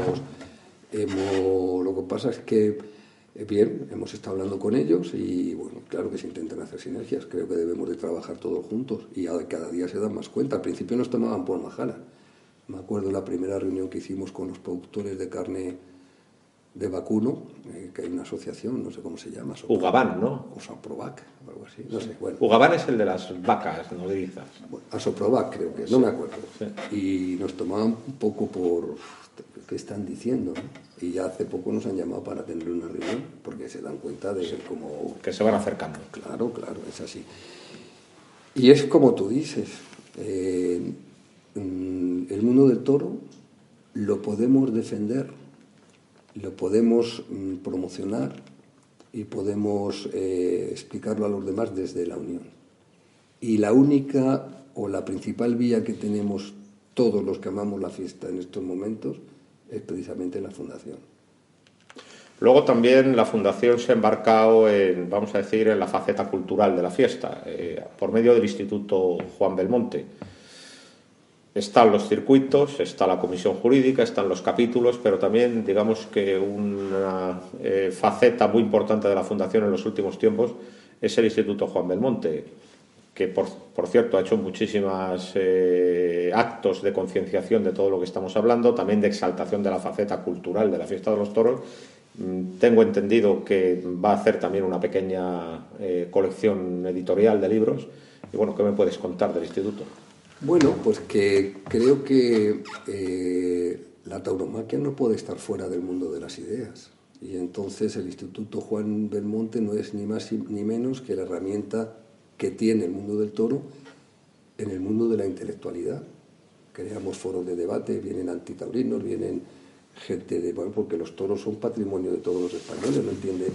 hemos lo que pasa es que, eh, bien, hemos estado hablando con ellos y, bueno, claro que se intentan hacer sinergias, creo que debemos de trabajar todos juntos y cada día se dan más cuenta. Al principio nos tomaban por majala. Me acuerdo la primera reunión que hicimos con los productores de carne de vacuno, eh, que hay una asociación, no sé cómo se llama. Ugabán, ¿no? O Soprovac, algo así, no sé. Bueno. Ugabán es el de las vacas nodrizas. Bueno, Asoprovac creo que, no me acuerdo. Y nos tomaban un poco por qué están diciendo, ¿no? Y ya hace poco nos han llamado para tener una reunión, porque se dan cuenta de cómo... Que se van acercando. Claro, claro, es así. Y es como tú dices, eh, mm, el mundo del toro lo podemos defender lo podemos mm, promocionar y podemos eh, explicarlo a los demás desde la unión. Y la única o la principal vía que tenemos todos los que amamos la fiesta en estos momentos es precisamente la fundación. Luego también la fundación se ha embarcado en, vamos a decir, en la faceta cultural de la fiesta, eh, por medio del Instituto Juan Belmonte están los circuitos, está la comisión jurídica, están los capítulos, pero también digamos que una eh, faceta muy importante de la Fundación en los últimos tiempos es el Instituto Juan Belmonte, que por, cierto ha hecho muchísimos eh, actos de concienciación de todo lo que estamos hablando, también de exaltación de la faceta cultural de la fiesta de los toros. Mm, tengo entendido que va a hacer también una pequeña eh, colección editorial de libros. Y bueno, ¿qué me puedes contar del instituto? Bueno, pues que creo que eh, la tauromaquia no puede estar fuera del mundo de las ideas. Y entonces el Instituto Juan Belmonte no es ni más ni menos que la herramienta que tiene el mundo del toro en el mundo de la intelectualidad. Creamos foros de debate, vienen antitaurinos, vienen gente de... Bueno, porque los toros son patrimonio de todos los españoles, no entiende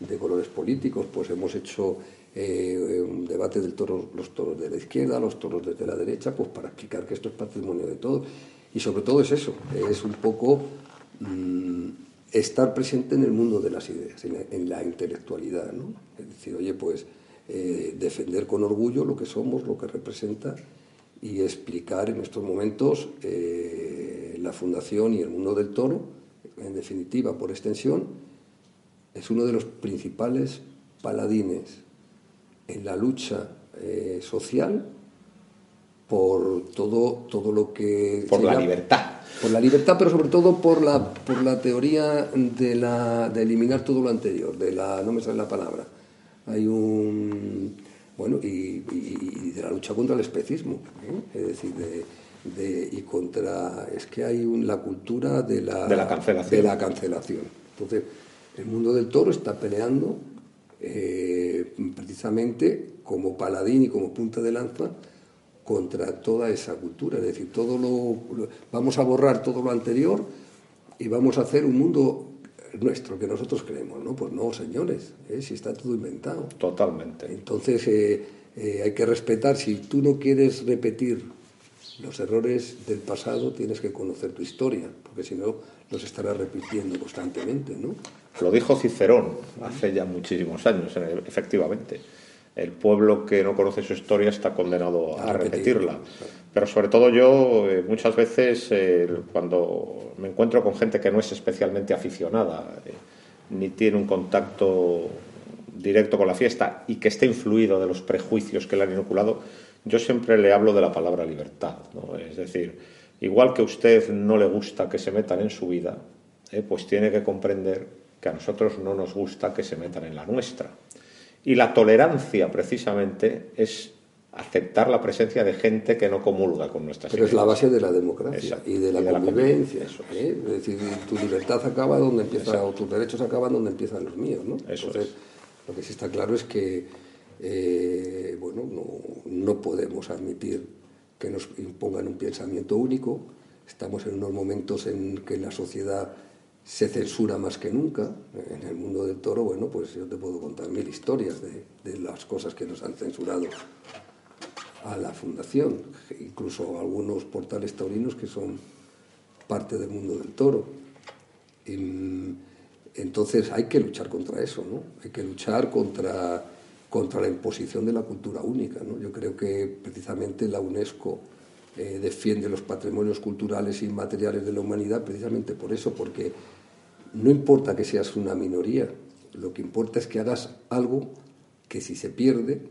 de colores políticos, pues hemos hecho eh, un debate del toro, los toros de la izquierda, los toros desde la derecha, pues para explicar que esto es patrimonio de todos. Y sobre todo es eso, es un poco mm, estar presente en el mundo de las ideas, en la, intelectualidad, ¿no? Es decir, oye, pues eh, defender con orgullo lo que somos, lo que representa y explicar en estos momentos eh, la fundación y el mundo del toro, en definitiva, por extensión, es uno de los principales paladines en la lucha eh, social por todo, todo lo que... Por la libertad. Por la libertad, pero sobre todo por la, por la teoría de, la, de eliminar todo lo anterior, de la... no me sale la palabra. Hay un... Bueno, y, de la lucha contra el especismo, ¿eh? es decir, de, y contra... Es que hay un, la cultura de la, de la cancelación. De la cancelación. Entonces, el mundo del toro está peleando eh, precisamente como paladín y como punta de lanza contra toda esa cultura. Es decir, todo lo, vamos a borrar todo lo anterior y vamos a hacer un mundo nuestro, que nosotros creemos, ¿no? Pues no, señores, ¿eh? si está todo inventado. Totalmente. Entonces eh, eh, hay que respetar, si tú no quieres repetir los errores del pasado, tienes que conocer tu historia, porque si no, los estarás repitiendo constantemente, ¿no? Lo dijo Cicerón hace ya muchísimos años, efectivamente. El pueblo que no conoce su historia está condenado a, repetirla. Pero sobre todo yo muchas veces cuando me encuentro con gente que no es especialmente aficionada, ni tiene un contacto directo con la fiesta y que esté influido de los prejuicios que le han inoculado, yo siempre le hablo de la palabra libertad. Es decir, igual que a usted no le gusta que se metan en su vida, eh, pues tiene que comprender que a nosotros no nos gusta que se metan en la nuestra. Y la tolerancia, precisamente, es aceptar la presencia de gente que no comulga con nuestras Pero es la base de la democracia y de la convivencia. ¿eh? Es decir, tu libertad acaba donde empieza, o tus derechos acaban donde empiezan los míos. ¿no? Entonces, lo que sí está claro es que eh, bueno, no, podemos admitir que nos impongan un pensamiento único. Estamos en unos momentos en que la sociedad se censura más que nunca. En el mundo del toro, bueno, pues yo te puedo contar mil historias de, las cosas que nos han censurado a la fundación, incluso algunos portales taurinos que son parte del mundo del toro. Entonces hay que luchar contra eso, ¿no? Hay que luchar contra, contra la imposición de la cultura única, ¿no? Yo creo que precisamente la UNESCO eh, defiende los patrimonios culturales e inmateriales de la humanidad precisamente por eso, porque no importa que seas una minoría, lo que importa es que hagas algo que si se pierde,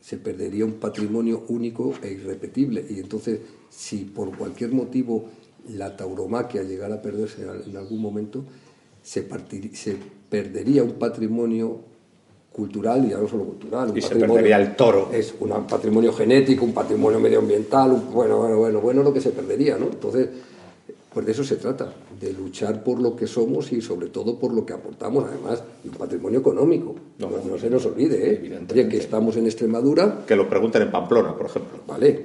se perdería un patrimonio único e irrepetible. Y entonces, si por cualquier motivo la tauromaquia llegara a perderse en algún momento, se, se perdería un patrimonio cultural y ya no solo cultural. y se perdería el toro. Es un patrimonio genético, un patrimonio medioambiental, bueno, bueno, bueno, bueno, lo que se perdería, ¿no? Entonces, pues de eso se trata, de luchar por lo que somos y sobre todo por lo que aportamos, además, un patrimonio económico. No, no, se nos olvide, ¿eh? Oye, que estamos en Extremadura. Que lo pregunten en Pamplona, por ejemplo. Vale,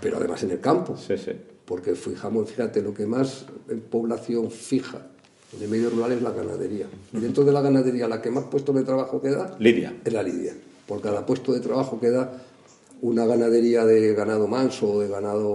pero además en el campo. Sí, sí. Porque fijamos, fíjate, lo que más en población fija el medio rural es la ganadería. Y dentro de la ganadería, la que más puestos de trabajo queda Lidia. es la lidia. Por cada puesto de trabajo que da una ganadería de ganado manso o de ganado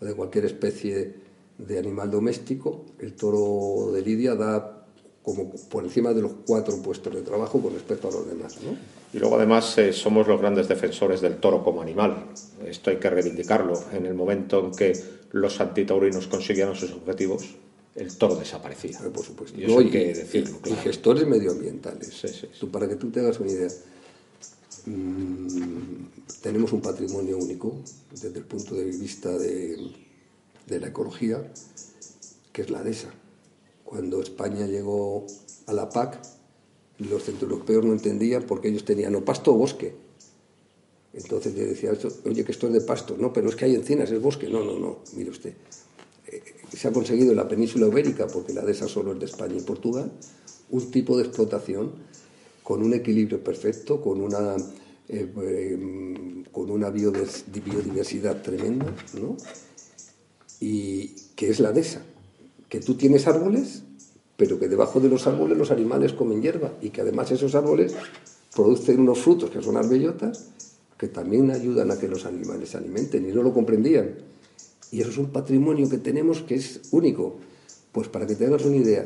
o de cualquier especie de animal doméstico, el toro de lidia da como por encima de los cuatro puestos de trabajo con respecto a los demás. ¿no? Y luego además eh, somos los grandes defensores del toro como animal. Esto hay que reivindicarlo. En el momento en que los antitaurinos consiguieron sus objetivos, el toro desaparecía. por supuesto. Y hay que decirlo. Y, gestores medioambientales. Tú, para que tú te hagas una idea, mm, tenemos un patrimonio único desde el punto de vista de, de la ecología, que es la dehesa. Cuando España llegó a la PAC, los centroeuropeos no entendían porque ellos tenían o pasto o bosque. Entonces le decía, oye, que esto es de pasto. No, pero es que hay encinas, es bosque. No, no, no, mire usted se ha conseguido en la península ibérica, porque la de esa solo es de España y Portugal, un tipo de explotación con un equilibrio perfecto, con una, eh, eh, con una biodiversidad tremenda, ¿no? y que es la de esa, que tú tienes árboles, pero que debajo de los árboles los animales comen hierba, y que además esos árboles producen unos frutos que son las bellotas, que también ayudan a que los animales se alimenten, y no lo comprendían. Y eso es un patrimonio que tenemos que es único. Pues para que te hagas una idea,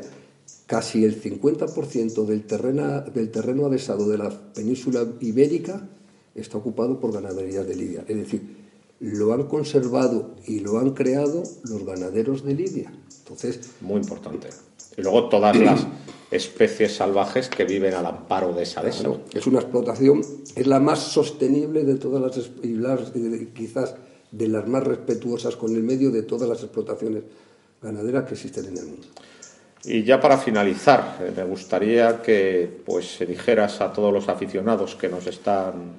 casi el 50% del terreno, del terreno adesado de la península ibérica está ocupado por ganadería de Lidia. Es decir, lo han conservado y lo han creado los ganaderos de Lidia. Entonces, Muy importante. Y luego todas las especies salvajes que viven al amparo de esa dehesa. es una explotación, es la más sostenible de todas las, y las quizás de las más respetuosas con el medio de todas las explotaciones ganaderas que existen en el mundo. Y ya para finalizar, eh, me gustaría que pues se dijeras a todos los aficionados que nos están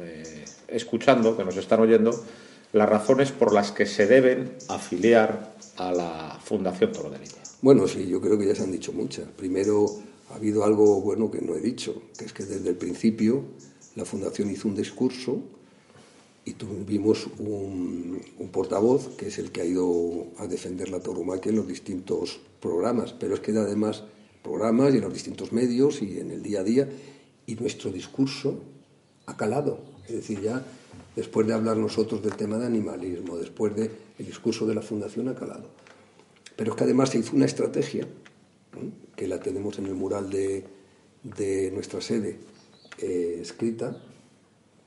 eh, escuchando, que nos están oyendo, las razones por las que se deben afiliar a la Fundación Toro de Lidia. Bueno, sí, yo creo que ya se han dicho muchas. Primero, ha habido algo bueno que no he dicho, que es que desde el principio la Fundación hizo un discurso y tuvimos un, portavoz que es el que ha ido a defender la tauromaquia en los distintos programas, pero es que además programas y en los distintos medios y en el día a día, y nuestro discurso ha calado. Es decir, ya después de hablar nosotros del tema de animalismo, después del discurso de la Fundación ha calado. Pero es que además se hizo una estrategia, que la tenemos en el mural de, nuestra sede eh, escrita,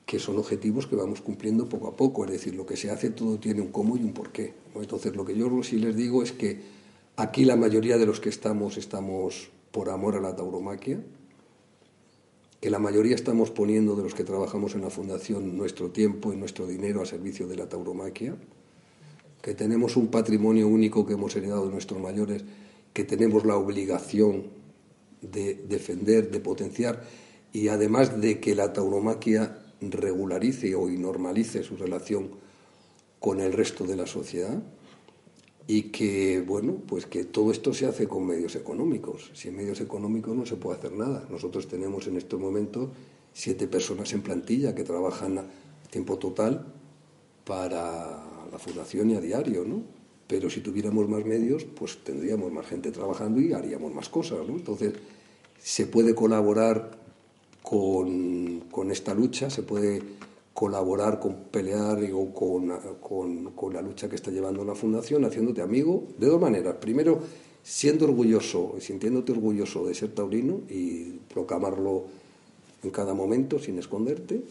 que son objetivos que vamos cumpliendo poco a poco. Es decir, lo que se hace todo tiene un cómo y un porqué. Entonces, lo que yo sí les digo es que aquí la mayoría de los que estamos estamos por amor a la tauromaquia, que la mayoría estamos poniendo de los que trabajamos en la Fundación nuestro tiempo y nuestro dinero a servicio de la tauromaquia, que tenemos un patrimonio único que hemos heredado de nuestros mayores, que tenemos la obligación de defender, de potenciar, y además de que la tauromaquia regularice o normalice su relación con el resto de la sociedad y que bueno pues que todo esto se hace con medios económicos. Sin medios económicos no se puede hacer nada. Nosotros tenemos en estos momentos siete personas en plantilla que trabajan a tiempo total para la fundación y a diario no pero si tuviéramos más medios pues tendríamos más gente trabajando y haríamos más cosas entonces se puede colaborar con, esta lucha, se puede colaborar con pelear o con, con, la lucha que está llevando la Fundación, haciéndote amigo de dos maneras. Primero, siendo orgulloso sintiéndote orgulloso de ser taurino y proclamarlo en cada momento sin esconderte.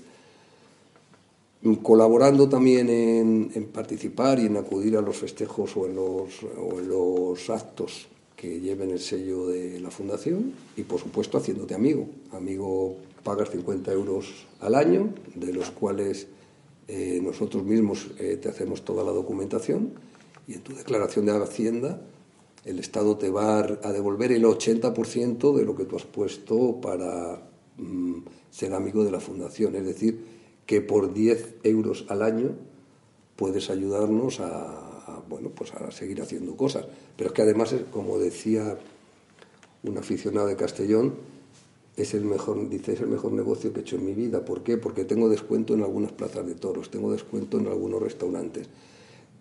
Colaborando también en, participar y en acudir a los festejos o en los, o en los actos que lleven el sello de la fundación y por supuesto haciéndote amigo. Amigo pagas 50 euros al año, de los cuales eh, nosotros mismos eh, te hacemos toda la documentación y en tu declaración de Hacienda el Estado te va a devolver el 80% de lo que tú has puesto para mm, ser amigo de la fundación. Es decir, que por 10 euros al año puedes ayudarnos a, bueno, pues a seguir haciendo cosas. Pero es que además, como decía un aficionado de Castellón, es el mejor, el mejor negocio que he hecho en mi vida. ¿Por qué? Porque tengo descuento en algunas plazas de toros, tengo descuento en algunos restaurantes,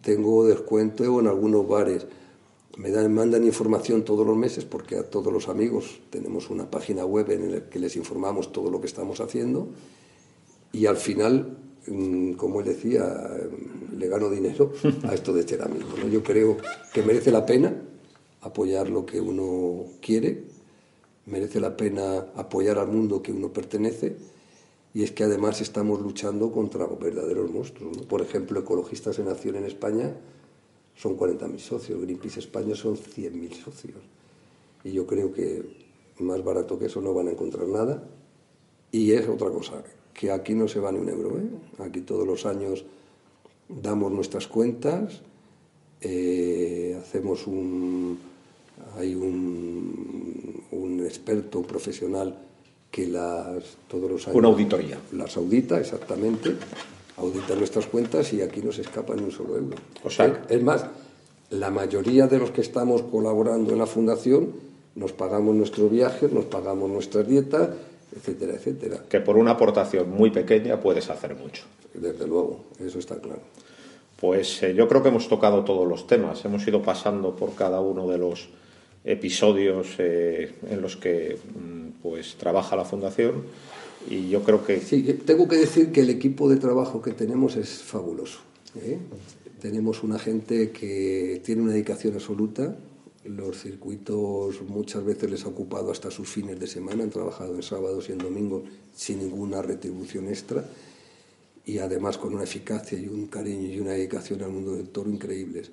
tengo descuento en algunos bares. Me dan, mandan información todos los meses porque a todos los amigos tenemos una página web en la que les informamos todo lo que estamos haciendo y al final Mm, como él decía, mm, le gano dinero a esto de ser amigo. Yo creo que merece la pena apoyar lo que uno quiere, merece la pena apoyar al mundo que uno pertenece y es que además estamos luchando contra verdaderos monstruos. Por ejemplo, Ecologistas en Acción en España son 40.000 socios, Greenpeace España son 100.000 socios. Y yo creo que más barato que eso no van a encontrar nada. Y es otra cosa, que aquí no se va ni un euro. ¿eh? Aquí todos los años damos nuestras cuentas, eh, hacemos un. Hay un, un experto, un profesional que las todos los años. Una auditoría. Las audita, exactamente. Audita nuestras cuentas y aquí no se escapa ni un solo euro. O sea, es más, la mayoría de los que estamos colaborando en la fundación nos pagamos nuestros viajes, nos pagamos nuestras dietas etcétera, etcétera. Que por una aportación muy pequeña puedes hacer mucho. Desde luego, eso está claro. Pues eh, yo creo que hemos tocado todos los temas, hemos ido pasando por cada uno de los episodios eh, en los que mm, pues trabaja la fundación y yo creo que sí tengo que decir que el equipo de trabajo que tenemos es fabuloso ¿eh? tenemos una gente que tiene una dedicación absoluta los circuitos muchas veces les ha ocupado hasta sus fines de semana, han trabajado en sábados y en domingos sin ninguna retribución extra y además con una eficacia y un cariño y una dedicación al mundo del toro increíbles.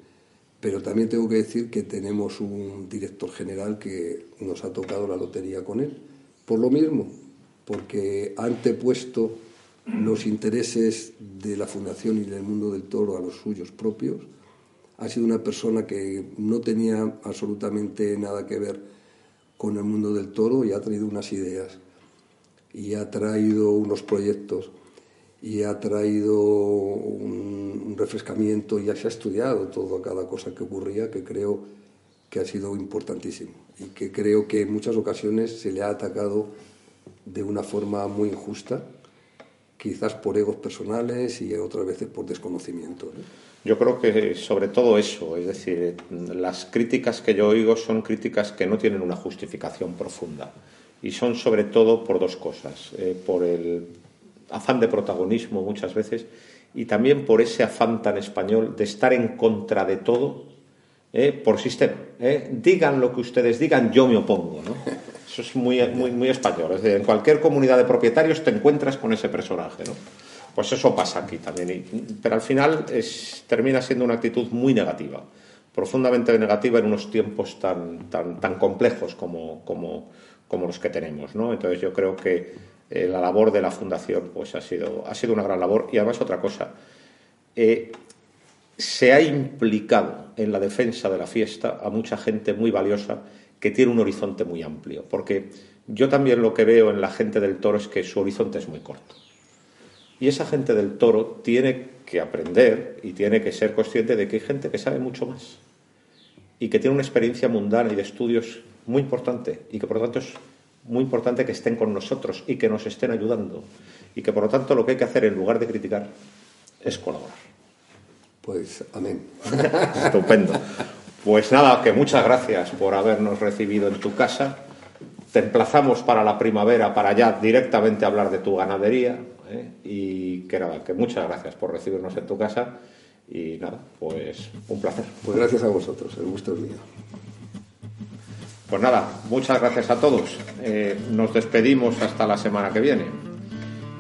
Pero también tengo que decir que tenemos un director general que nos ha tocado la lotería con él. Por lo mismo, porque ha antepuesto los intereses de la Fundación y del mundo del toro a los suyos propios ha sido una persona que no tenía absolutamente nada que ver con el mundo del toro y ha traído unas ideas y ha traído unos proyectos y ha traído un, refrescamiento ya se ha estudiado todo, cada cosa que ocurría que creo que ha sido importantísimo y que creo que en muchas ocasiones se le ha atacado de una forma muy injusta, quizás por egos personales y otras veces por desconocimiento. Yo creo que sobre todo eso, es decir, las críticas que yo oigo son críticas que no tienen una justificación profunda y son sobre todo por dos cosas, eh, por el afán de protagonismo muchas veces y también por ese afán tan español de estar en contra de todo eh, por sistema. Eh. Digan lo que ustedes digan, yo me opongo. ¿no? Eso es muy, muy, muy español. Es decir, en cualquier comunidad de propietarios te encuentras con ese personaje. ¿no? Pues eso pasa aquí también. pero al final es, termina siendo una actitud muy negativa, profundamente negativa en unos tiempos tan, tan, tan complejos como, como, como, los que tenemos. ¿no? Entonces yo creo que eh, la labor de la Fundación pues, ha, sido, ha sido una gran labor. Y además otra cosa, eh, se ha implicado en la defensa de la fiesta a mucha gente muy valiosa que tiene un horizonte muy amplio. Porque yo también lo que veo en la gente del toro es que su horizonte es muy corto. Y esa gente del toro tiene que aprender y tiene que ser consciente de que hay gente que sabe mucho más y que tiene una experiencia mundana y de estudios muy importante y que por lo tanto es muy importante que estén con nosotros y que nos estén ayudando y que por lo tanto lo que hay que hacer en lugar de criticar es colaborar. Pues amén. Estupendo. Pues nada, que muchas gracias por habernos recibido en tu casa. Te emplazamos para la primavera para ya directamente hablar de tu ganadería, ¿eh? Y que nada, que muchas gracias por recibirnos en tu casa y nada, pues un placer. Pues gracias a vosotros, el gusto es mío. Pues nada, muchas gracias a todos. Eh, nos despedimos hasta la semana que viene.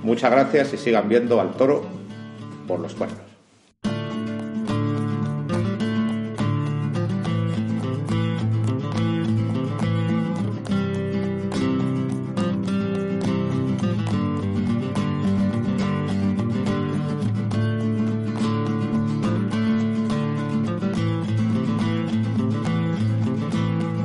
Muchas gracias y sigan viendo al toro por los cuernos.